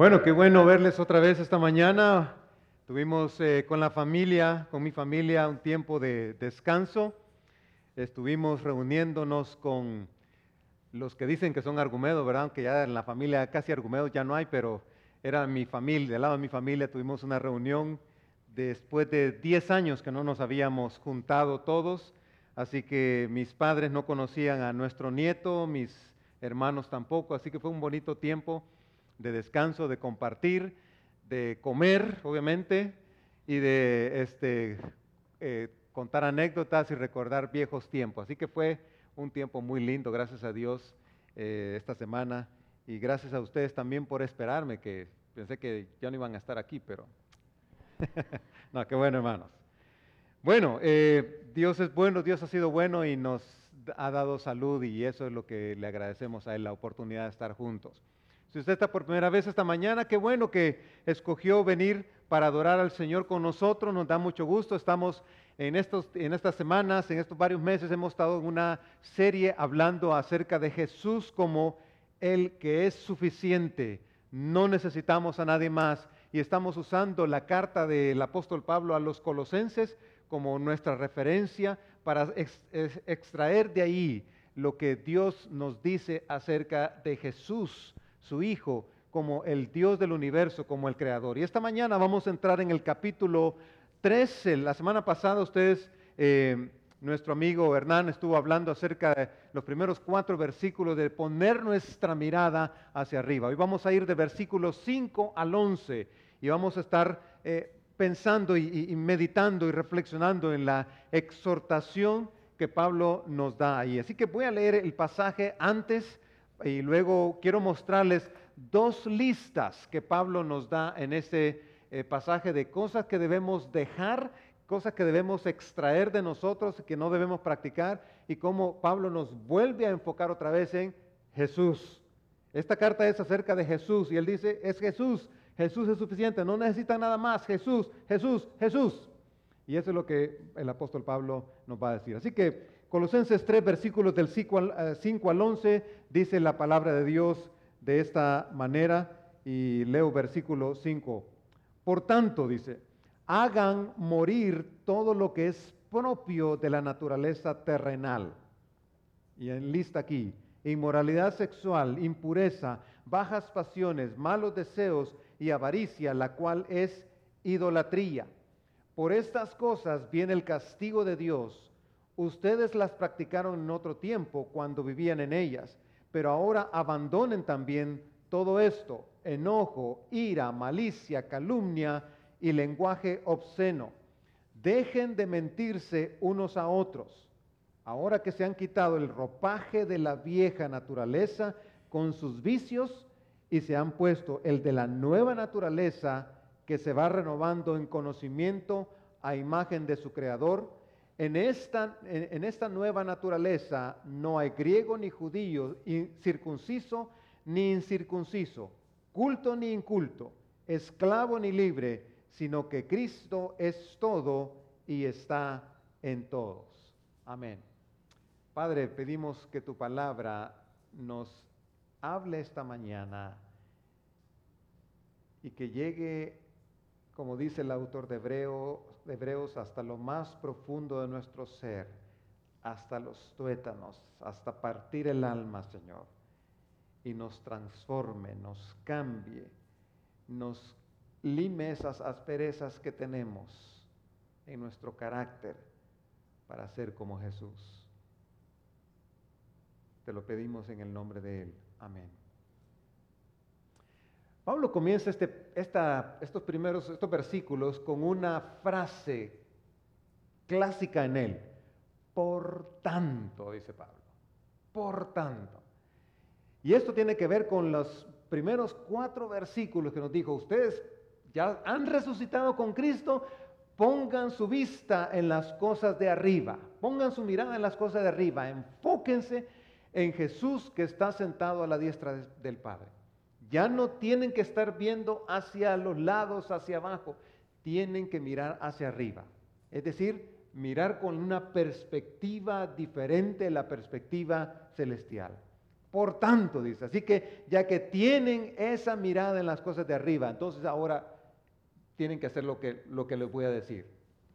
Bueno, qué bueno verles otra vez esta mañana. Tuvimos eh, con la familia, con mi familia, un tiempo de descanso. Estuvimos reuniéndonos con los que dicen que son argumedos, ¿verdad? Aunque ya en la familia casi argumedos ya no hay, pero era mi familia, del lado de mi familia tuvimos una reunión después de 10 años que no nos habíamos juntado todos, así que mis padres no conocían a nuestro nieto, mis hermanos tampoco, así que fue un bonito tiempo de descanso, de compartir, de comer, obviamente, y de este, eh, contar anécdotas y recordar viejos tiempos. Así que fue un tiempo muy lindo, gracias a Dios, eh, esta semana. Y gracias a ustedes también por esperarme, que pensé que ya no iban a estar aquí, pero... no, qué bueno, hermanos. Bueno, eh, Dios es bueno, Dios ha sido bueno y nos ha dado salud y eso es lo que le agradecemos a Él, la oportunidad de estar juntos. Si usted está por primera vez esta mañana, qué bueno que escogió venir para adorar al Señor con nosotros. Nos da mucho gusto. Estamos en, estos, en estas semanas, en estos varios meses, hemos estado en una serie hablando acerca de Jesús como el que es suficiente. No necesitamos a nadie más. Y estamos usando la carta del apóstol Pablo a los colosenses como nuestra referencia para extraer de ahí lo que Dios nos dice acerca de Jesús su Hijo, como el Dios del universo, como el Creador. Y esta mañana vamos a entrar en el capítulo 13. La semana pasada ustedes, eh, nuestro amigo Hernán estuvo hablando acerca de los primeros cuatro versículos de poner nuestra mirada hacia arriba. Hoy vamos a ir de versículos 5 al 11 y vamos a estar eh, pensando y meditando y reflexionando en la exhortación que Pablo nos da ahí. Así que voy a leer el pasaje antes y luego quiero mostrarles dos listas que Pablo nos da en ese eh, pasaje de cosas que debemos dejar, cosas que debemos extraer de nosotros que no debemos practicar y cómo Pablo nos vuelve a enfocar otra vez en Jesús. Esta carta es acerca de Jesús y él dice, es Jesús, Jesús es suficiente, no necesita nada más, Jesús, Jesús, Jesús. Y eso es lo que el apóstol Pablo nos va a decir. Así que Colosenses 3, versículos del 5 al, 11, eh, dice la palabra de Dios de esta manera, y leo versículo 5. Por tanto, dice, hagan morir todo lo que es propio de la naturaleza terrenal. Y en lista aquí, inmoralidad sexual, impureza, bajas pasiones, malos deseos y avaricia, la cual es idolatría. Por estas cosas viene el castigo de Dios Ustedes las practicaron en otro tiempo cuando vivían en ellas, pero ahora abandonen también todo esto, enojo, ira, malicia, calumnia y lenguaje obsceno. Dejen de mentirse unos a otros. Ahora que se han quitado el ropaje de la vieja naturaleza con sus vicios y se han puesto el de la nueva naturaleza que se va renovando en conocimiento a imagen de su creador, en esta, en, esta nueva naturaleza no hay griego ni judío, circunciso ni incircunciso, culto ni inculto, esclavo ni libre, sino que Cristo es todo y está en todos. Amén. Padre, pedimos que tu palabra nos hable esta mañana y que llegue, como dice el autor de Hebreo, Hebreos hasta lo más profundo de nuestro ser, hasta los tuétanos, hasta partir el alma, Señor, y nos transforme, nos cambie, nos lime esas asperezas que tenemos en nuestro carácter para ser como Jesús. Te lo pedimos en el nombre de Él. Amén. Pablo comienza este, estos primeros estos versículos con una frase clásica en él. Por tanto, dice Pablo, por tanto. Y esto tiene que ver con los primeros cuatro versículos que nos dijo, ustedes ya han resucitado con Cristo, pongan su vista en las cosas de arriba, pongan su mirada en las cosas de arriba, enfóquense en Jesús que está sentado a la diestra del Padre. Ya no tienen que estar viendo hacia los lados, hacia abajo, tienen que mirar hacia arriba. Es decir, mirar con una perspectiva diferente, la perspectiva celestial. Por tanto, dice, así que ya que tienen esa mirada en las cosas de arriba, entonces ahora tienen que hacer lo que, lo que les voy a decir.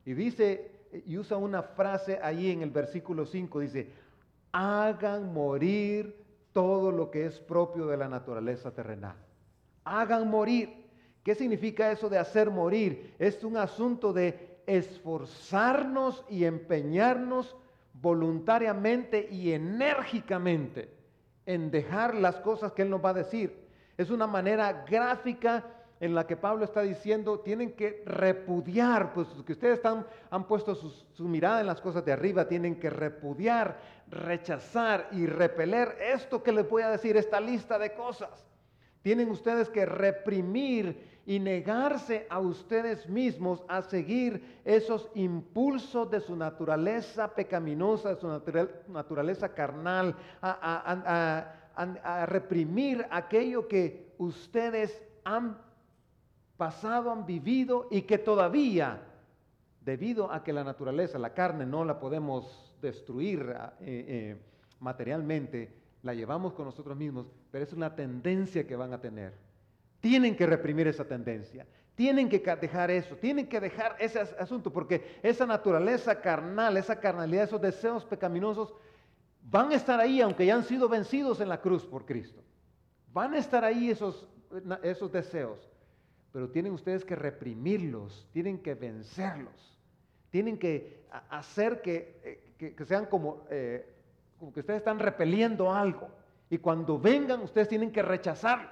Y dice, y usa una frase ahí en el versículo 5, dice, hagan morir todo lo que es propio de la naturaleza terrenal. Hagan morir. ¿Qué significa eso de hacer morir? Es un asunto de esforzarnos y empeñarnos voluntariamente y enérgicamente en dejar las cosas que Él nos va a decir. Es una manera gráfica en la que Pablo está diciendo, tienen que repudiar, pues que ustedes están, han puesto su mirada en las cosas de arriba, tienen que repudiar, rechazar y repeler esto que les voy a decir, esta lista de cosas. Tienen ustedes que reprimir y negarse a ustedes mismos a seguir esos impulsos de su naturaleza pecaminosa, de su naturaleza carnal, a, reprimir aquello que ustedes han pasado, han vivido y que todavía, debido a que la naturaleza, la carne, no la podemos destruir eh, eh, materialmente, la llevamos con nosotros mismos, pero es una tendencia que van a tener. Tienen que reprimir esa tendencia. Tienen que dejar eso, tienen que dejar ese asunto, porque esa naturaleza carnal, esa carnalidad, esos deseos pecaminosos, van a estar ahí aunque ya han sido vencidos en la cruz por Cristo. Van a estar ahí esos, esos deseos, pero tienen ustedes que reprimirlos, tienen que vencerlos, tienen que hacer que, eh, sean como, eh, como que ustedes están repeliendo algo. Y cuando vengan, ustedes tienen que rechazarlos.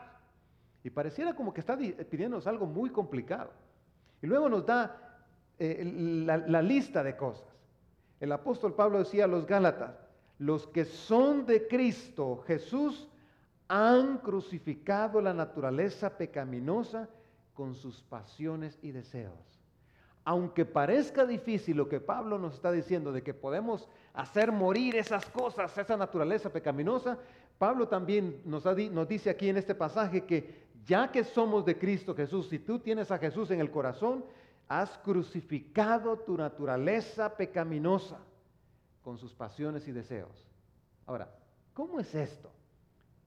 Y pareciera como que está pidiéndonos algo muy complicado. Y luego nos da eh, la, lista de cosas. El apóstol Pablo decía a los Gálatas, los que son de Cristo Jesús han crucificado la naturaleza pecaminosa con sus pasiones y deseos. Aunque parezca difícil lo que Pablo nos está diciendo de que podemos hacer morir esas cosas, esa naturaleza pecaminosa, Pablo también nos, dice aquí en este pasaje que ya que somos de Cristo Jesús, si tú tienes a Jesús en el corazón, has crucificado tu naturaleza pecaminosa con sus pasiones y deseos. Ahora, ¿cómo es esto?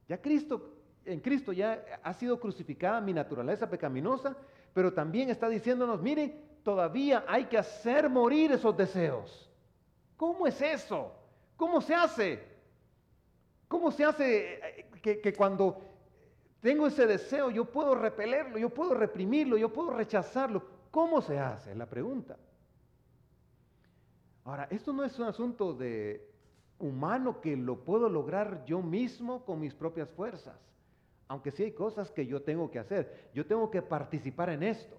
Ya Cristo, en Cristo ya ha sido crucificada mi naturaleza pecaminosa, pero también está diciéndonos, miren, todavía hay que hacer morir esos deseos. ¿Cómo es eso? ¿Cómo se hace? ¿Cómo se hace eh, que, que cuando tengo ese deseo, yo puedo repelerlo, yo puedo reprimirlo, yo puedo rechazarlo. ¿Cómo se hace? La pregunta. Ahora, esto no es un asunto de humano que lo puedo lograr yo mismo con mis propias fuerzas. Aunque sí hay cosas que yo tengo que hacer. Yo tengo que participar en esto.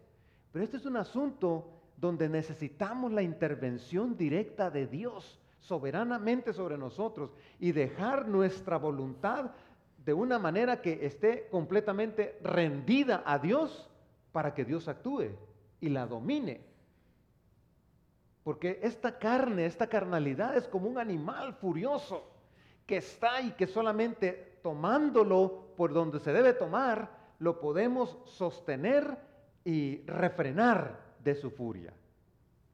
Pero este es un asunto donde necesitamos la intervención directa de Dios soberanamente sobre nosotros y dejar nuestra voluntad de una manera que esté completamente rendida a Dios para que Dios actúe y la domine. Porque esta carne, esta carnalidad es como un animal furioso que está y que solamente tomándolo por donde se debe tomar, lo podemos sostener y refrenar de su furia.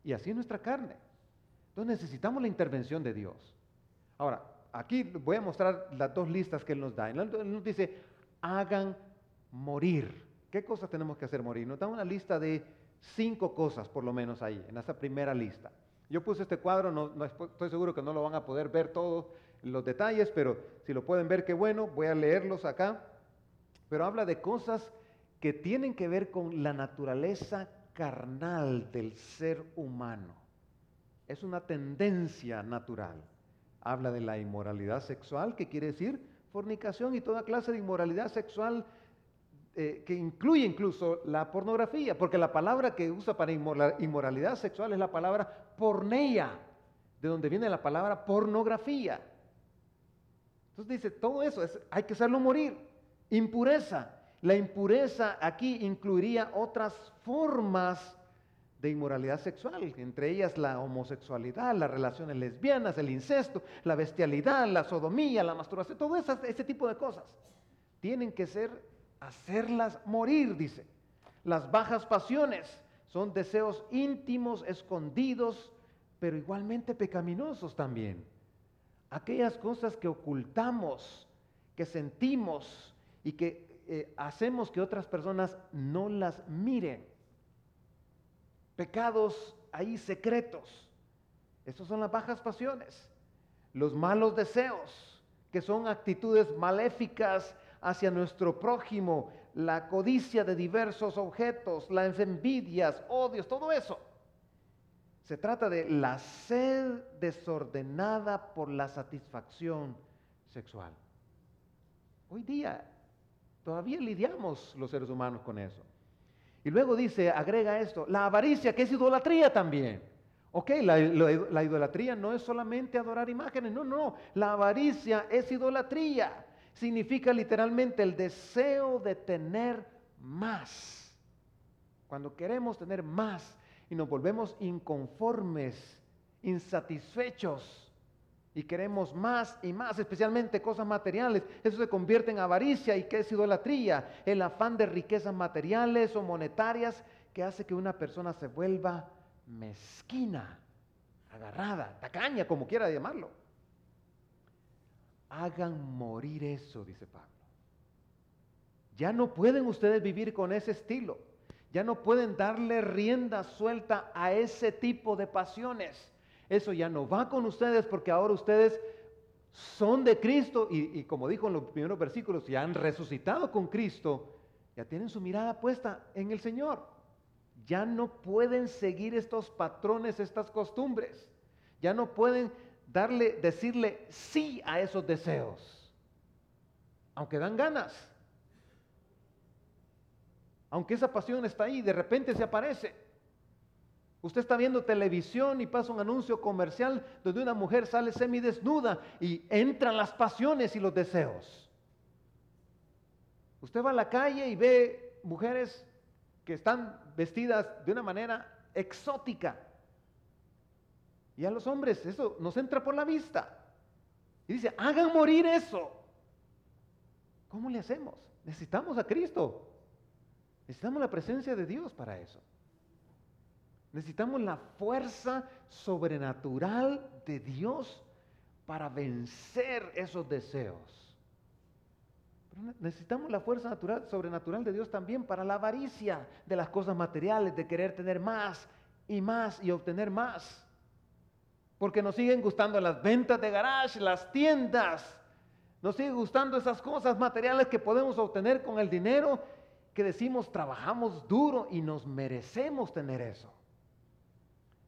Y así es nuestra carne. Entonces necesitamos la intervención de Dios. Ahora, aquí voy a mostrar las dos listas que Él nos da. Él nos dice, hagan morir. ¿Qué cosas tenemos que hacer morir? Nos da una lista de cinco cosas, por lo menos ahí, en esa primera lista. Yo puse este cuadro, no, estoy seguro que no lo van a poder ver todos los detalles, pero si lo pueden ver, qué bueno, voy a leerlos acá. Pero habla de cosas que tienen que ver con la naturaleza carnal del ser humano. Es una tendencia natural habla de la inmoralidad sexual, que quiere decir fornicación y toda clase de inmoralidad sexual eh, que incluye incluso la pornografía, porque la palabra que usa para inmoralidad sexual es la palabra porneia, de donde viene la palabra pornografía. Entonces dice, todo eso hay que hacerlo morir. Impureza. La impureza aquí incluiría otras formas de inmoralidad sexual, entre ellas la homosexualidad, las relaciones lesbianas, el incesto, la bestialidad, la sodomía, la masturbación, todo ese tipo de cosas. Tienen que ser, hacerlas morir, dice. Las bajas pasiones son deseos íntimos, escondidos, pero igualmente pecaminosos también. Aquellas cosas que ocultamos, que sentimos y que eh, hacemos que otras personas no las miren. Pecados ahí secretos. Esas son las bajas pasiones. Los malos deseos, que son actitudes maléficas hacia nuestro prójimo, la codicia de diversos objetos, las envidias, odios, todo eso. Se trata de la sed desordenada por la satisfacción sexual. Hoy día todavía lidiamos los seres humanos con eso. Y luego dice, agrega esto, la avaricia, que es idolatría también. Ok, la, la, idolatría no es solamente adorar imágenes, no, no, la avaricia es idolatría. Significa literalmente el deseo de tener más. Cuando queremos tener más, y nos volvemos inconformes, insatisfechos y queremos más y más, especialmente cosas materiales. Eso se convierte en avaricia y que es idolatría, el afán de riquezas materiales o monetarias que hace que una persona se vuelva mezquina, agarrada, tacaña, como quiera llamarlo. Hagan morir eso, dice Pablo. Ya no pueden ustedes vivir con ese estilo. Ya no pueden darle rienda suelta a ese tipo de pasiones. Eso ya no va con ustedes porque ahora ustedes son de Cristo y, como dijo en los primeros versículos, ya han resucitado con Cristo, ya tienen su mirada puesta en el Señor. Ya no pueden seguir estos patrones, estas costumbres. Ya no pueden darle, decirle sí a esos deseos, aunque dan ganas aunque esa pasión está ahí, de repente se aparece. Usted está viendo televisión y pasa un anuncio comercial donde una mujer sale semidesnuda y entran las pasiones y los deseos. Usted va a la calle y ve mujeres que están vestidas de una manera exótica. Y a los hombres eso nos entra por la vista. Y dice, hagan morir eso. ¿Cómo le hacemos? Necesitamos a Cristo. Necesitamos la presencia de Dios para eso. Necesitamos la fuerza sobrenatural de Dios para vencer esos deseos. necesitamos la fuerza natural, sobrenatural de Dios también para la avaricia de las cosas materiales, de querer tener más y más y obtener más. Porque nos siguen gustando las ventas de garage, las tiendas. Nos siguen gustando esas cosas materiales que podemos obtener con el dinero que decimos trabajamos duro y nos merecemos tener eso.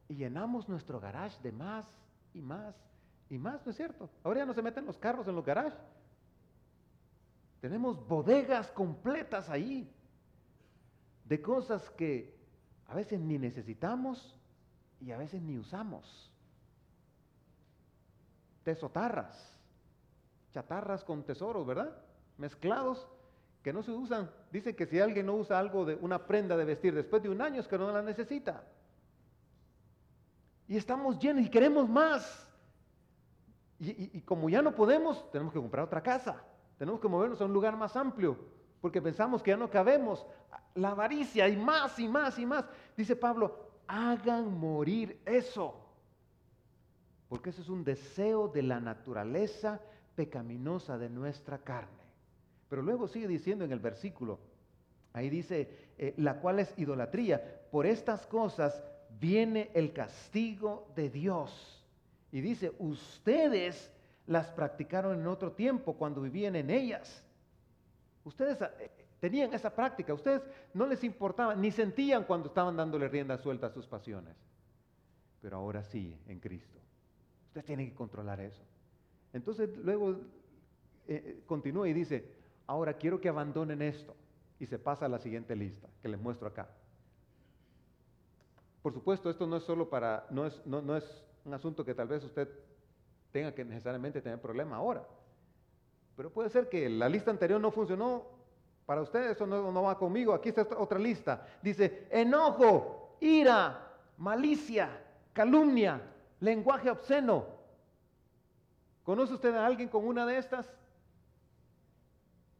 Y llenamos nuestro garage de más y más y más, ¿no es cierto? Ahora ya no se meten los carros en los garages. Tenemos bodegas completas ahí de cosas que a veces ni necesitamos y a veces ni usamos. Tesotarras, chatarras con tesoros, ¿verdad? Mezclados que no se usan. Dicen que si alguien no usa algo de una prenda de vestir después de un año es que no la necesita. Y estamos llenos y queremos más. Y, como ya no podemos, tenemos que comprar otra casa. Tenemos que movernos a un lugar más amplio, porque pensamos que ya no cabemos. La avaricia y más y más y más. Dice Pablo, hagan morir eso. Porque eso es un deseo de la naturaleza pecaminosa de nuestra carne. Pero luego sigue diciendo en el versículo, ahí dice, eh, la cual es idolatría. Por estas cosas viene el castigo de Dios. Y dice, ustedes las practicaron en otro tiempo cuando vivían en ellas. Ustedes eh, tenían esa práctica, ustedes no les importaba, ni sentían cuando estaban dándole rienda suelta a sus pasiones. Pero ahora sí, en Cristo. Ustedes tienen que controlar eso. Entonces luego eh, continúa y dice, Ahora quiero que abandonen esto. Y se pasa a la siguiente lista que les muestro acá. Por supuesto, esto no es solo para, no es, no, es un asunto que tal vez usted tenga que necesariamente tener problema ahora. Pero puede ser que la lista anterior no funcionó para usted, eso no, no va conmigo. Aquí está otra lista. Dice, enojo, ira, malicia, calumnia, lenguaje obsceno. ¿Conoce usted a alguien con una de estas?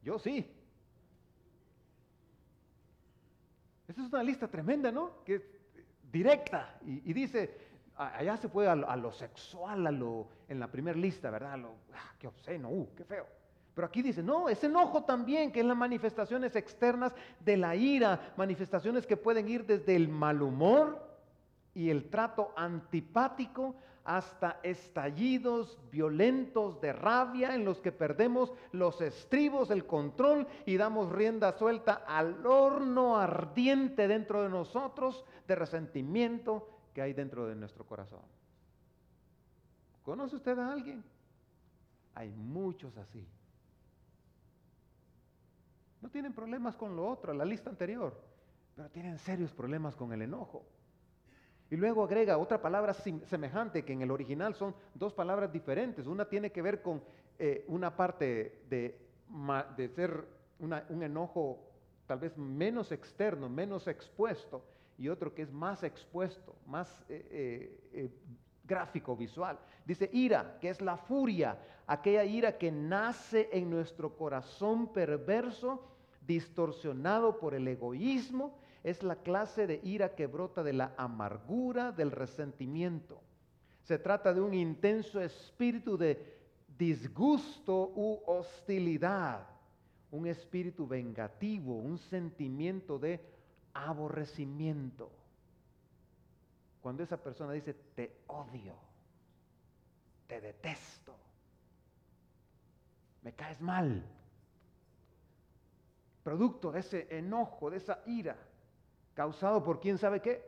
Yo sí. Esa es una lista tremenda, ¿no? Que directa y, dice, allá se puede a lo, sexual, a lo, en la primera lista, ¿verdad? lo, ah, qué obsceno, uh, qué feo. Pero aquí dice, no, es enojo también, que es las manifestaciones externas de la ira, manifestaciones que pueden ir desde el mal humor y el trato antipático hasta estallidos violentos de rabia en los que perdemos los estribos, el control y damos rienda suelta al horno ardiente dentro de nosotros de resentimiento que hay dentro de nuestro corazón. ¿Conoce usted a alguien? Hay muchos así. No tienen problemas con lo otro, la lista anterior, pero tienen serios problemas con el enojo. Y luego agrega otra palabra semejante, que en el original son dos palabras diferentes. Una tiene que ver con eh, una parte de, de ser un enojo tal vez menos externo, menos expuesto, y otro que es más expuesto, más eh, eh, gráfico, visual. Dice ira, que es la furia, aquella ira que nace en nuestro corazón perverso, distorsionado por el egoísmo es la clase de ira que brota de la amargura, del resentimiento. Se trata de un intenso espíritu de disgusto u hostilidad, un espíritu vengativo, un sentimiento de aborrecimiento. Cuando esa persona dice, te odio, te detesto, me caes mal, producto de ese enojo, de esa ira, causado por quién sabe qué.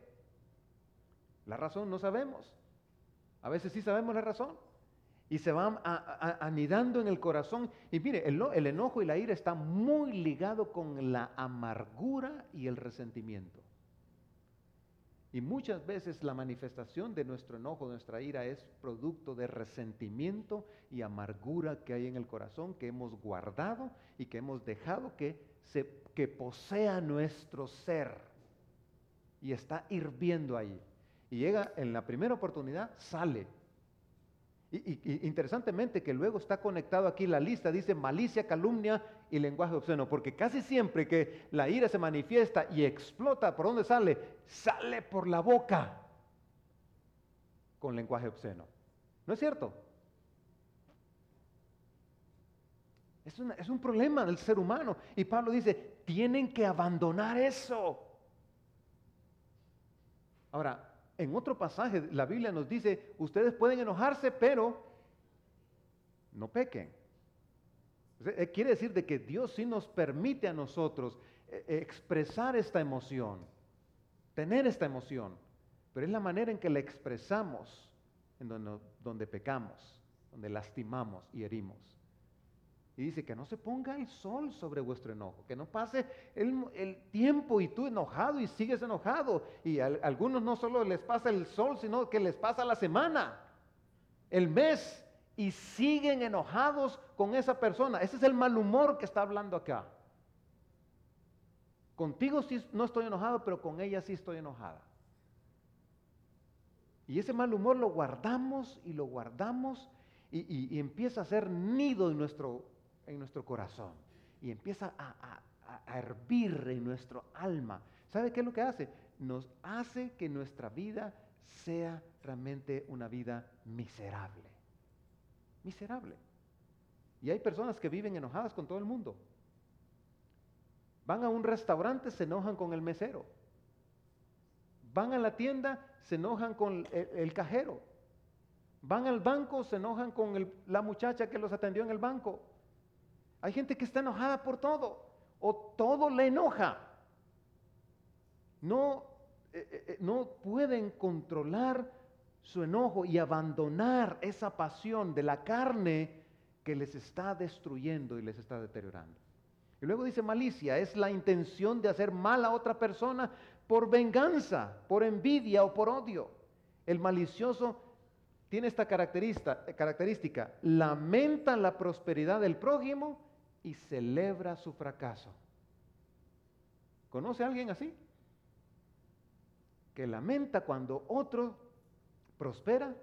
La razón no sabemos. A veces sí sabemos la razón. Y se van anidando en el corazón. Y mire, el, enojo y la ira están muy ligados con la amargura y el resentimiento. Y muchas veces la manifestación de nuestro enojo, de nuestra ira, es producto de resentimiento y amargura que hay en el corazón, que hemos guardado y que hemos dejado que, se, que posea nuestro ser y está hirviendo ahí. Y llega en la primera oportunidad, sale. Y, interesantemente que luego está conectado aquí la lista, dice malicia, calumnia y lenguaje obsceno, porque casi siempre que la ira se manifiesta y explota, ¿por dónde sale? Sale por la boca con lenguaje obsceno. ¿No es cierto? Es, es un problema del ser humano. Y Pablo dice, tienen que abandonar eso. Ahora, en otro pasaje la Biblia nos dice, ustedes pueden enojarse, pero no pequen. Eh, quiere decir de que Dios sí nos permite a nosotros eh, expresar esta emoción, tener esta emoción, pero es la manera en que la expresamos en donde, donde pecamos, donde lastimamos y herimos. Y dice que no se ponga el sol sobre vuestro enojo, que no pase el, tiempo y tú enojado y sigues enojado. Y a, algunos no solo les pasa el sol, sino que les pasa la semana, el mes, y siguen enojados con esa persona. Ese es el mal humor que está hablando acá. Contigo sí no estoy enojado, pero con ella sí estoy enojada. Y ese mal humor lo guardamos y lo guardamos y, y empieza a ser nido en nuestro en nuestro corazón y empieza a, hervir en nuestro alma. ¿Sabe qué es lo que hace? Nos hace que nuestra vida sea realmente una vida miserable. Miserable. Y hay personas que viven enojadas con todo el mundo. Van a un restaurante, se enojan con el mesero. Van a la tienda, se enojan con el, cajero. Van al banco, se enojan con la muchacha que los atendió en el banco. Hay gente que está enojada por todo o todo le enoja. No, eh, eh, eh, no pueden controlar su enojo y abandonar esa pasión de la carne que les está destruyendo y les está deteriorando. Y luego dice malicia, es la intención de hacer mal a otra persona por venganza, por envidia o por odio. El malicioso tiene esta característica, característica lamenta la prosperidad del prójimo y celebra su fracaso. ¿Conoce a alguien así? Que lamenta cuando otro prospera,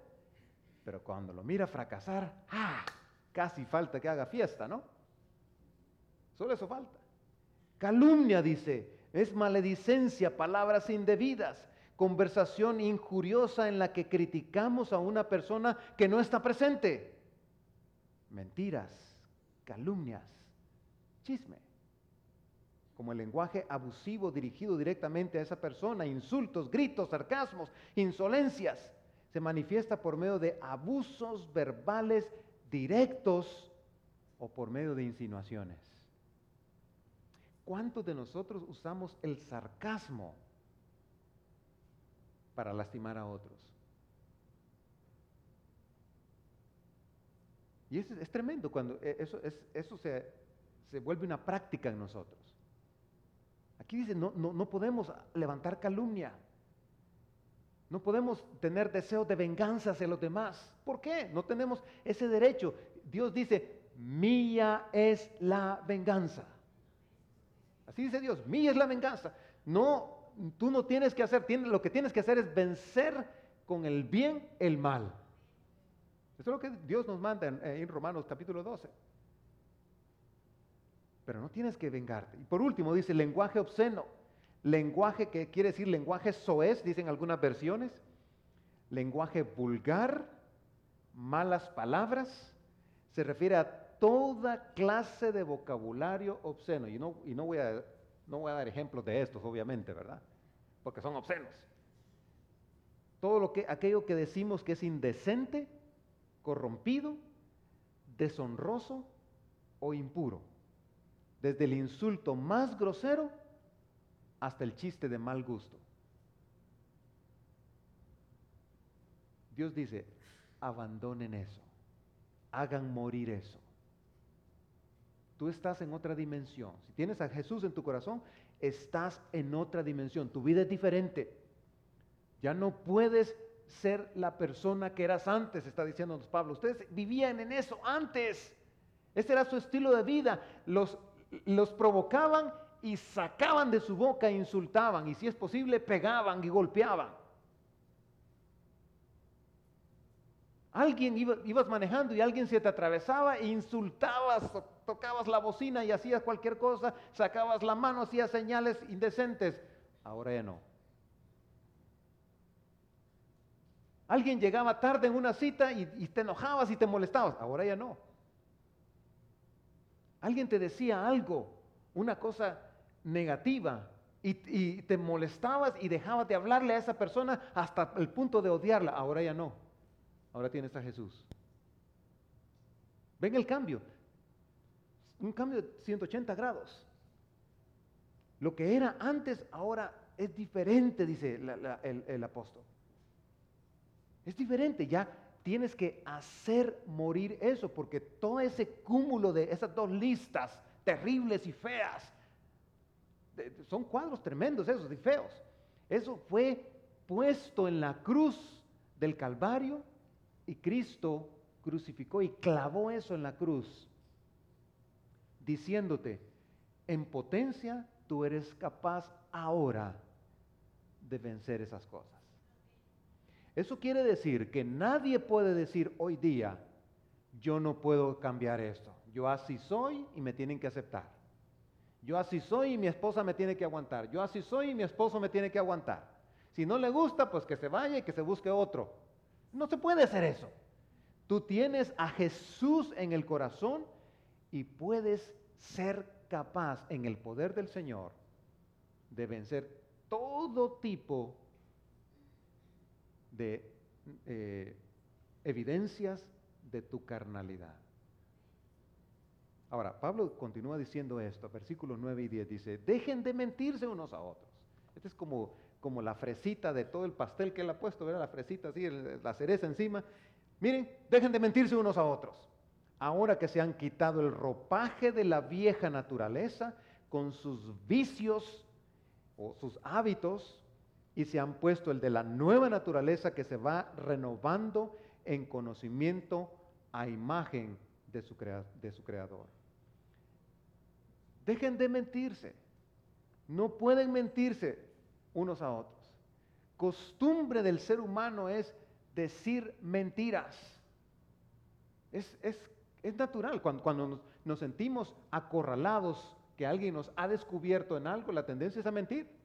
pero cuando lo mira fracasar, ¡ah! Casi falta que haga fiesta, ¿no? Solo eso falta. Calumnia, dice, es maledicencia, palabras indebidas, conversación injuriosa en la que criticamos a una persona que no está presente. Mentiras, calumnias, chisme, como el lenguaje abusivo dirigido directamente a esa persona, insultos, gritos, sarcasmos, insolencias, se manifiesta por medio de abusos verbales directos o por medio de insinuaciones. ¿Cuántos de nosotros usamos el sarcasmo para lastimar a otros? Y es, es tremendo cuando e, eso, es, eso se, se, vuelve una práctica en nosotros. Aquí dice, no, no, no podemos levantar calumnia. No podemos tener deseos de venganza hacia los demás. ¿Por qué? No tenemos ese derecho. Dios dice, mía es la venganza. Así dice Dios, mía es la venganza. No, tú no tienes que hacer, lo que tienes que hacer es vencer con el bien el mal. Eso es lo que Dios nos manda en, en Romanos capítulo 12. Pero no tienes que vengarte. Y por último dice lenguaje obsceno. Lenguaje que quiere decir lenguaje soez, dicen algunas versiones. Lenguaje vulgar, malas palabras. Se refiere a toda clase de vocabulario obsceno. Y no, y no, voy, a, no voy a dar ejemplos de estos, obviamente, ¿verdad? Porque son obscenos. Todo lo que, aquello que decimos que es indecente, corrompido, deshonroso o impuro. Desde el insulto más grosero hasta el chiste de mal gusto. Dios dice, abandonen eso, hagan morir eso. Tú estás en otra dimensión. Si tienes a Jesús en tu corazón, estás en otra dimensión. Tu vida es diferente. Ya no puedes ser la persona que eras antes, está diciendo Pablo. Ustedes vivían en eso antes. Ese era su estilo de vida. Los, los provocaban y sacaban de su boca insultaban. Y si es posible, pegaban y golpeaban. Alguien ibas manejando y alguien se te atravesaba e insultabas, tocabas la bocina y hacías cualquier cosa, sacabas la mano, hacías señales indecentes. Ahora ya no. Alguien llegaba tarde en una cita y, y te enojabas y te molestabas. Ahora ya no. Alguien te decía algo, una cosa negativa, y, te molestabas y dejabas de hablarle a esa persona hasta el punto de odiarla. Ahora ya no. Ahora tienes a Jesús. Ven el cambio. Un cambio de 180 grados. Lo que era antes ahora es diferente, dice el apóstol. Es diferente, ya tienes que hacer morir eso, porque todo ese cúmulo de esas dos listas terribles y feas, son cuadros tremendos esos y feos. Eso fue puesto en la cruz del Calvario y Cristo crucificó y clavó eso en la cruz, diciéndote, en potencia tú eres capaz ahora de vencer esas cosas. Eso quiere decir que nadie puede decir hoy día, yo no puedo cambiar esto. Yo así soy y me tienen que aceptar. Yo así soy y mi esposa me tiene que aguantar. Yo así soy y mi esposo me tiene que aguantar. Si no le gusta, pues que se vaya y que se busque otro. No se puede hacer eso. Tú tienes a Jesús en el corazón y puedes ser capaz en el poder del Señor de vencer todo tipo de eh, evidencias de tu carnalidad. Ahora, Pablo continúa diciendo esto, versículos 9 y 10, dice, dejen de mentirse unos a otros. Este es como como la fresita de todo el pastel que él ha puesto, ¿verdad? La fresita así, la cereza encima. Miren, dejen de mentirse unos a otros. Ahora que se han quitado el ropaje de la vieja naturaleza con sus vicios o sus hábitos y se han puesto el de la nueva naturaleza que se va renovando en conocimiento a imagen de su, de su creador. Dejen de mentirse. No pueden mentirse unos a otros. Costumbre del ser humano es decir mentiras. Es, natural. Cuando, cuando nos, sentimos acorralados, que alguien nos ha descubierto en algo, la tendencia es a mentir.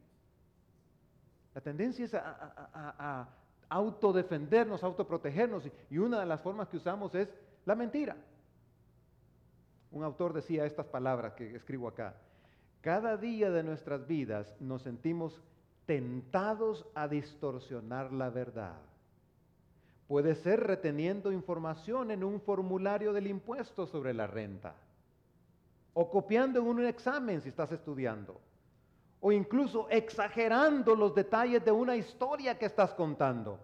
La tendencia es a, autodefendernos, autoprotegernos. Y una de las formas que usamos es la mentira. Un autor decía estas palabras que escribo acá. Cada día de nuestras vidas nos sentimos tentados a distorsionar la verdad. Puede ser reteniendo información en un formulario del impuesto sobre la renta, o copiando en un examen si estás estudiando, o incluso exagerando los detalles de una historia que estás contando.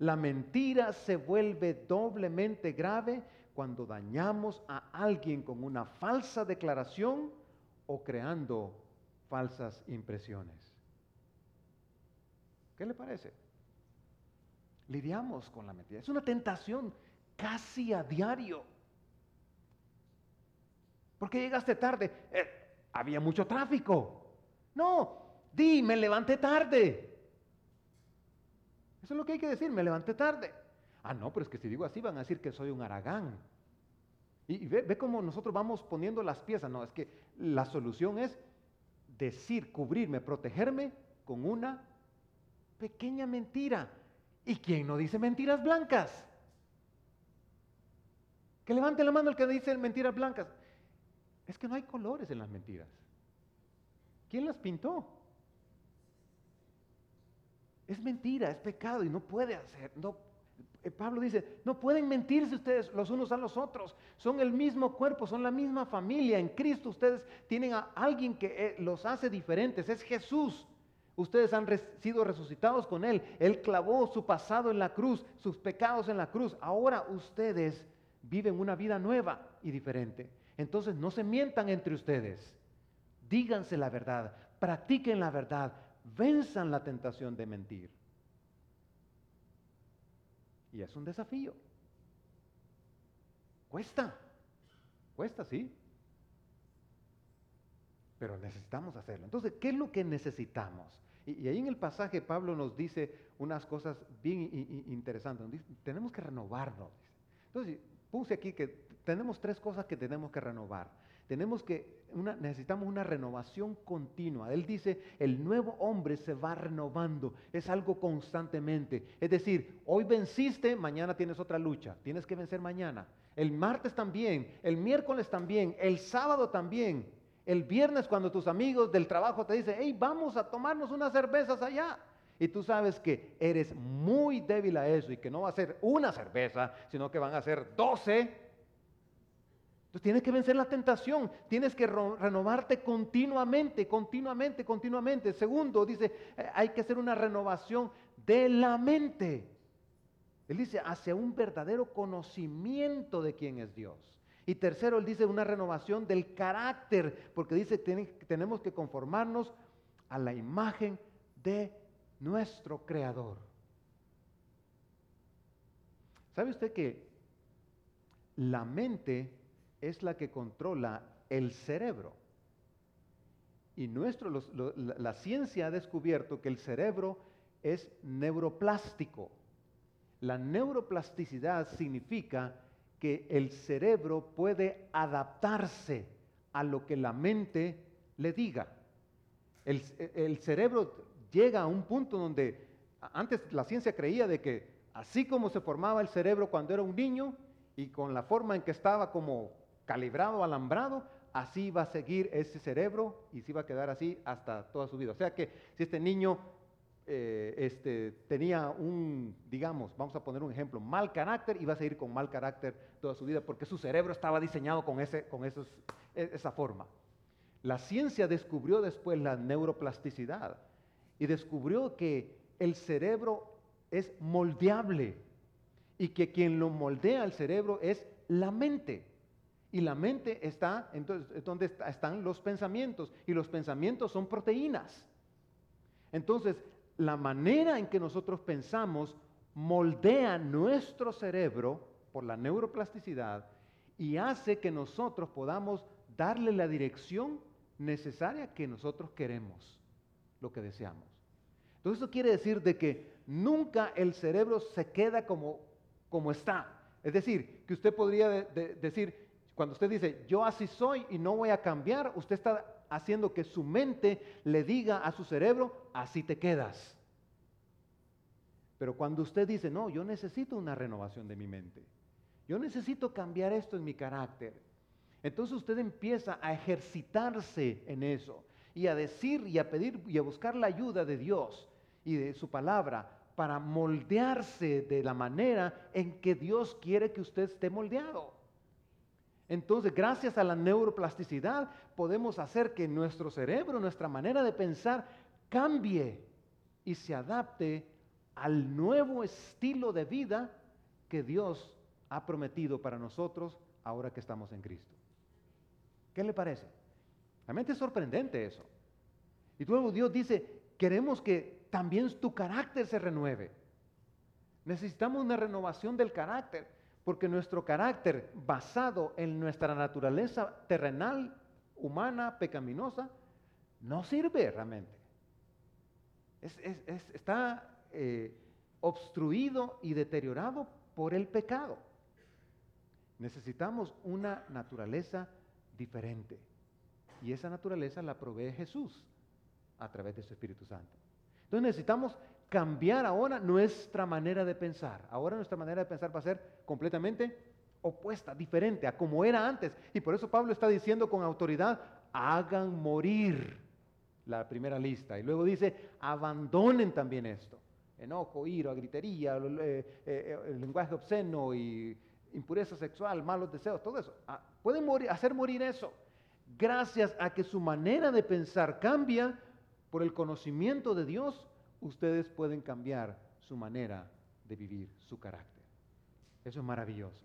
La mentira se vuelve doblemente grave cuando dañamos a alguien con una falsa declaración o creando falsas impresiones. ¿Qué le parece? Lidiamos con la mentira. Es una tentación casi a diario. ¿Por qué llegaste tarde? Eh, había mucho tráfico. No, di, me levanté tarde. Eso es lo que hay que decir, me levanté tarde. Ah, no, pero es que si digo así van a decir que soy un aragán. Y, ve, ve cómo nosotros vamos poniendo las piezas. No, es que la solución es decir, cubrirme, protegerme con una pequeña mentira. ¿Y quién no dice mentiras blancas? Que levante la mano el que dice mentiras blancas. Es que no hay colores en las mentiras. ¿Quién las pintó? Es mentira, es pecado y no puede hacer. No, eh, Pablo dice, no pueden mentirse ustedes los unos a los otros. Son el mismo cuerpo, son la misma familia. En Cristo ustedes tienen a alguien que eh, los hace diferentes. Es Jesús. Ustedes han sido resucitados con Él. Él clavó su pasado en la cruz, sus pecados en la cruz. Ahora ustedes viven una vida nueva y diferente. Entonces no se mientan entre ustedes. Díganse la verdad, practiquen la verdad, venzan la tentación de mentir. Y es un desafío. Cuesta, cuesta, sí. Pero necesitamos hacerlo. Entonces, ¿qué es lo que necesitamos? Y, ahí en el pasaje Pablo nos dice unas cosas bien interesantes. tenemos que renovarnos. Entonces, puse aquí que tenemos tres cosas que tenemos que renovar. Tenemos que, necesitamos una renovación continua. Él dice, el nuevo hombre se va renovando, es algo constantemente. Es decir, hoy venciste, mañana tienes otra lucha, tienes que vencer mañana. El martes también, el miércoles también, el sábado también. El viernes cuando tus amigos del trabajo te dicen, hey, vamos a tomarnos unas cervezas allá. Y tú sabes que eres muy débil a eso y que no va a ser una cerveza, sino que van a ser doce. Entonces tienes que vencer la tentación, tienes que renovarte continuamente, continuamente, continuamente. Segundo, dice, eh, hay que hacer una renovación de la mente. Él dice, hacia un verdadero conocimiento de quién es Dios. Y tercero, él dice una renovación del carácter, porque dice que tenemos que conformarnos a la imagen de nuestro Creador. ¿Sabe usted que la mente es la que controla el cerebro? Y nuestro, la ciencia ha descubierto que el cerebro es neuroplástico. La neuroplasticidad significa que el cerebro puede adaptarse a lo que la mente le diga. El, cerebro llega a un punto donde antes la ciencia creía de que así como se formaba el cerebro cuando era un niño y con la forma en que estaba como calibrado, alambrado, así va a seguir ese cerebro y se va a quedar así hasta toda su vida. O sea que si este niño eh, este, tenía un, digamos, vamos a poner un ejemplo, mal carácter va a seguir con mal carácter toda su vida porque su cerebro estaba diseñado con, ese, con esos, e, esa forma. La ciencia descubrió después la neuroplasticidad y descubrió que el cerebro es moldeable y que quien lo moldea al cerebro es la mente. Y la mente está, entonces, donde están los pensamientos y los pensamientos son proteínas. Entonces, la manera en que nosotros pensamos moldea nuestro cerebro por la neuroplasticidad y hace que nosotros podamos darle la dirección necesaria que nosotros queremos, lo que deseamos. Entonces eso quiere decir de que nunca el cerebro se queda como, como está. Es decir, que usted podría decir, cuando usted dice, yo así soy y no voy a cambiar, usted está haciendo que su mente le diga a su cerebro, así te quedas. Pero cuando usted dice, no, yo necesito una renovación de mi mente, yo necesito cambiar esto en mi carácter, Entonces usted empieza a ejercitarse en eso y a decir y a pedir y a buscar la ayuda de Dios y de su palabra para moldearse de la manera en que Dios quiere que usted esté moldeado. Entonces, gracias a la neuroplasticidad, podemos hacer que nuestro cerebro, nuestra manera de pensar, cambie y se adapte al nuevo estilo de vida que Dios ha prometido para nosotros ahora que estamos en Cristo. ¿Qué le parece? Realmente es sorprendente eso. Y luego Dios dice, queremos que también tu carácter se renueve. Necesitamos una renovación del carácter, porque nuestro carácter basado en nuestra naturaleza terrenal, humana, pecaminosa, no sirve realmente. está eh, obstruido y deteriorado por el pecado. Necesitamos una naturaleza diferente. Y esa naturaleza la provee Jesús a través de su Espíritu Santo. Entonces necesitamos cambiar ahora nuestra manera de pensar. Ahora nuestra manera de pensar va a ser completamente opuesta, diferente a como era antes. Y por eso Pablo está diciendo con autoridad, hagan morir la primera lista. Y luego dice, abandonen también esto. Enojo, ira, gritería, eh, eh, el lenguaje obsceno y impureza sexual, malos deseos, todo eso. Ah, pueden hacer morir eso gracias a que su manera de pensar cambia por el conocimiento de Dios, ustedes pueden cambiar su manera de vivir, su carácter. Eso es maravilloso.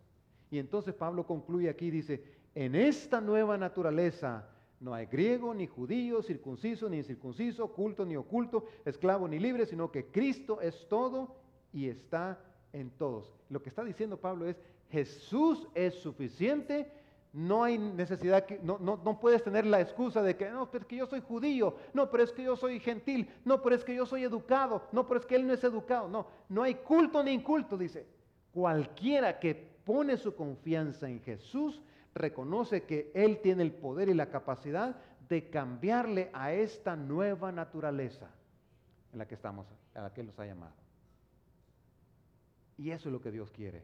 Y entonces Pablo concluye aquí, dice, en esta nueva naturaleza no hay griego, ni judío, circunciso, ni incircunciso, oculto, ni oculto, esclavo, ni libre, sino que Cristo es todo y está en todos. Lo que está diciendo Pablo es, Jesús es suficiente no hay necesidad, que, no, no, puedes tener la excusa de que, no, pero es que yo soy judío, no, pero es que yo soy gentil, no, pero es que yo soy educado, no, pero es que él no es educado. No, no hay culto ni inculto, dice. Cualquiera que pone su confianza en Jesús reconoce que Él tiene el poder y la capacidad de cambiarle a esta nueva naturaleza en la que estamos, a la que Él nos ha llamado. Y eso es lo que Dios quiere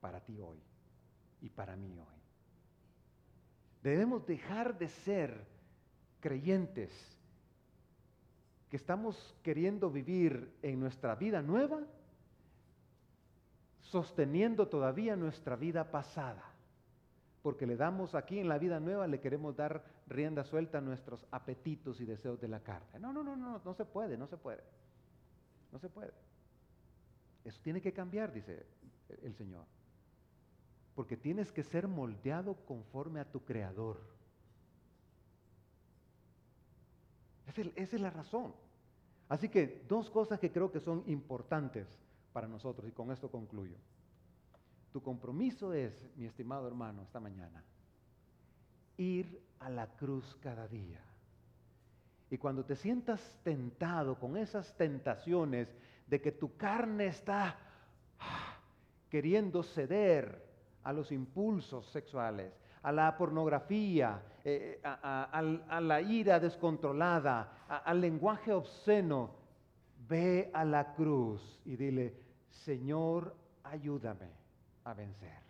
para ti hoy y para mí hoy. Debemos dejar de ser creyentes que estamos queriendo vivir en nuestra vida nueva, sosteniendo todavía nuestra vida pasada. Porque le damos aquí en la vida nueva, le queremos dar rienda suelta a nuestros apetitos y deseos de la carne. No, no, no, no, no se puede, no se puede. No se puede. Eso tiene que cambiar, dice el Señor. Porque tienes que ser moldeado conforme a tu creador. Esa es la razón. Así que dos cosas que creo que son importantes para nosotros y con esto concluyo. Tu compromiso es, mi estimado hermano, esta mañana, ir a la cruz cada día. Y cuando te sientas tentado con esas tentaciones de que tu carne está ah, queriendo ceder, a los impulsos sexuales, a la pornografía, eh, a, la ira descontrolada, al lenguaje obsceno, ve a la cruz y dile, Señor, ayúdame a vencer.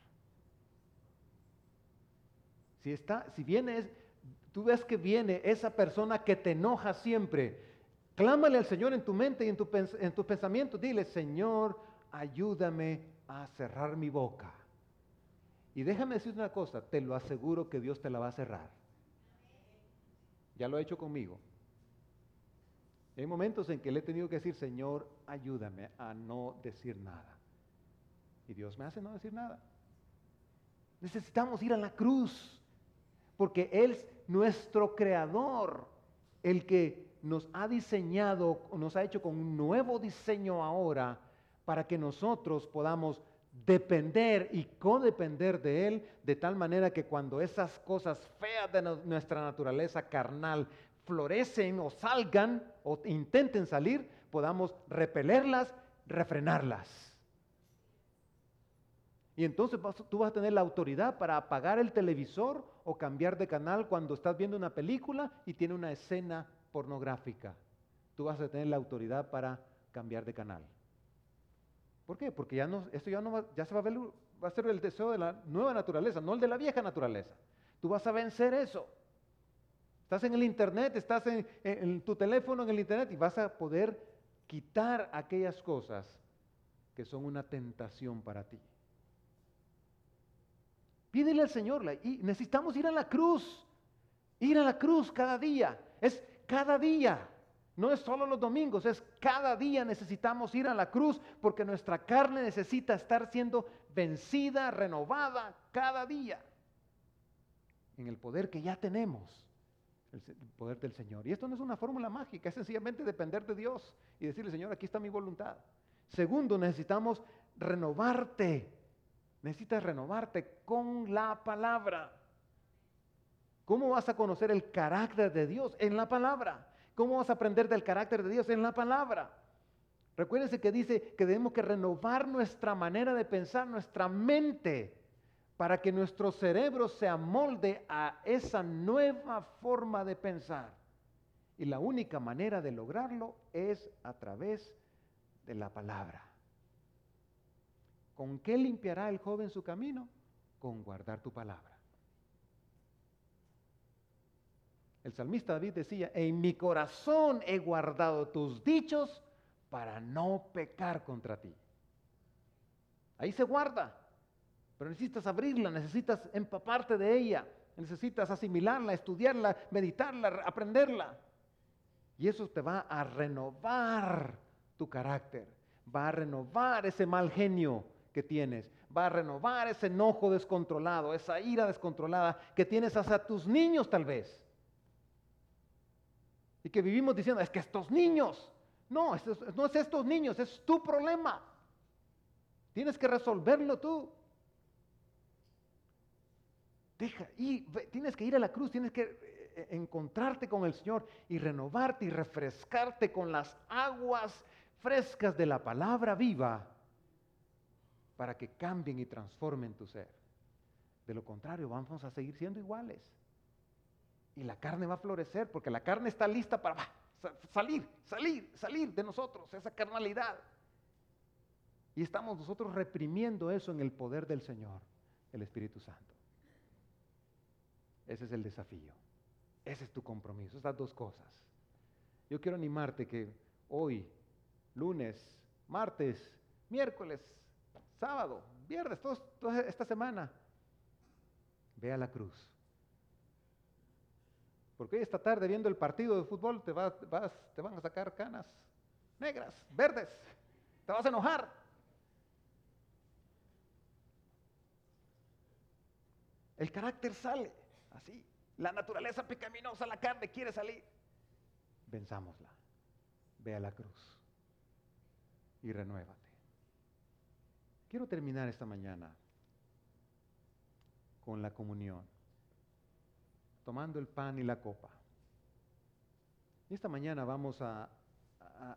Si, está, si viene, tú ves que viene esa persona que te enoja siempre, clámale al Señor en tu mente y en tu, en tu pensamiento, dile, Señor, ayúdame a cerrar mi boca y déjame decir una cosa, te lo aseguro que Dios te la va a cerrar. Ya lo ha hecho conmigo. Hay momentos en que le he tenido que decir, Señor, ayúdame a no decir nada. Y Dios me hace no decir nada. Necesitamos ir a la cruz, porque Él es nuestro creador, el que nos ha diseñado, nos ha hecho con un nuevo diseño ahora, para que nosotros podamos depender y codepender de Él, de tal manera que cuando esas cosas feas de nuestra naturaleza carnal florecen o salgan o intenten salir, podamos repelerlas, refrenarlas. Y entonces tú vas a tener la autoridad para apagar el televisor o cambiar de canal cuando estás viendo una película y tiene una escena pornográfica. Tú vas a tener la autoridad para cambiar de canal. ¿Por qué? Porque ya no, esto ya, no va, ya se va a, ver, ser el deseo de la nueva naturaleza, no el de la vieja naturaleza. Tú vas a vencer eso. Estás en el internet, estás en, en, tu teléfono en el internet y vas a poder quitar aquellas cosas que son una tentación para ti. Pídele al Señor, y necesitamos ir a la cruz, ir a la cruz cada día, es cada día. No es solo los domingos, es cada día necesitamos ir a la cruz porque nuestra carne necesita estar siendo vencida, renovada cada día en el poder que ya tenemos, el poder del Señor. Y esto no es una fórmula mágica, es sencillamente depender de Dios y decirle, Señor, aquí está mi voluntad. Segundo, necesitamos renovarte. Necesitas renovarte con la palabra. ¿Cómo vas a conocer el carácter de Dios? En la palabra. ¿Cómo vas a aprender del carácter de Dios? En la palabra. Recuérdense que dice que debemos que renovar nuestra manera de pensar, nuestra mente, para que nuestro cerebro se amolde a esa nueva forma de pensar. Y la única manera de lograrlo es a través de la palabra. ¿Con qué limpiará el joven su camino? Con guardar tu palabra. El salmista David decía, en mi corazón he guardado tus dichos para no pecar contra ti. Ahí se guarda, pero necesitas abrirla, necesitas empaparte de ella, necesitas asimilarla, estudiarla, meditarla, aprenderla. Y eso te va a renovar tu carácter, va a renovar ese mal genio que tienes, va a renovar ese enojo descontrolado, esa ira descontrolada que tienes hacia tus niños tal vez. Y que vivimos diciendo, es que estos niños, no, no es estos niños, es tu problema. Tienes que resolverlo tú. Deja, y tienes que ir a la cruz, tienes que eh, eh, encontrarte con el Señor y renovarte y refrescarte con las aguas frescas de la palabra viva para que cambien y transformen tu ser. De lo contrario, vamos a seguir siendo iguales. Y la carne va a florecer porque la carne está lista para salir, salir, salir de nosotros, esa carnalidad. Y estamos nosotros reprimiendo eso en el poder del Señor, el Espíritu Santo. Ese es el desafío. Ese es tu compromiso, estas dos cosas. Yo quiero animarte que hoy, lunes, martes, miércoles, sábado, viernes, toda esta semana, vea la cruz porque hoy esta tarde viendo el partido de fútbol te, vas, te van a sacar canas negras, verdes, te vas a enojar. El carácter sale así. La naturaleza pecaminosa, la carne quiere salir. Venzámosla. Ve a la cruz y renuévate. Quiero terminar esta mañana con la comunión tomando el pan y la copa. Y esta mañana vamos a,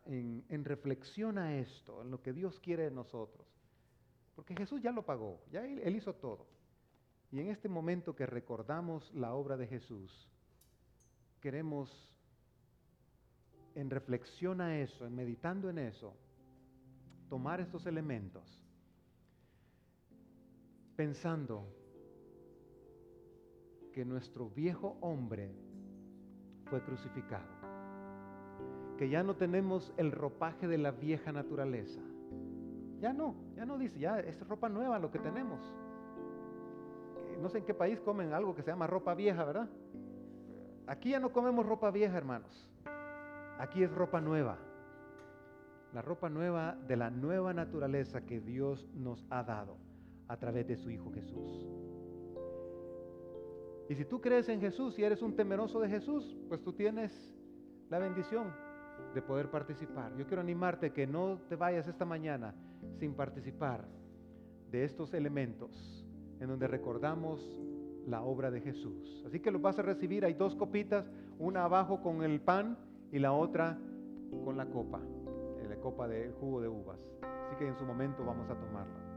en, reflexión a esto, en lo que Dios quiere de nosotros. Porque Jesús ya lo pagó, ya él, él hizo todo. Y en este momento que recordamos la obra de Jesús, queremos en reflexión a eso, en meditando en eso, tomar estos elementos, pensando que nuestro viejo hombre fue crucificado, que ya no tenemos el ropaje de la vieja naturaleza. Ya no, ya no dice, ya es ropa nueva lo que tenemos. No sé en qué país comen algo que se llama ropa vieja, ¿verdad? Aquí ya no comemos ropa vieja, hermanos. Aquí es ropa nueva. La ropa nueva de la nueva naturaleza que Dios nos ha dado a través de su Hijo Jesús. Y si tú crees en Jesús y eres un temeroso de Jesús, pues tú tienes la bendición de poder participar. Yo quiero animarte que no te vayas esta mañana sin participar de estos elementos en donde recordamos la obra de Jesús. Así que lo vas a recibir, hay dos copitas, una abajo con el pan y la otra con la copa, la copa del jugo de uvas. Así que en su momento vamos a tomarla.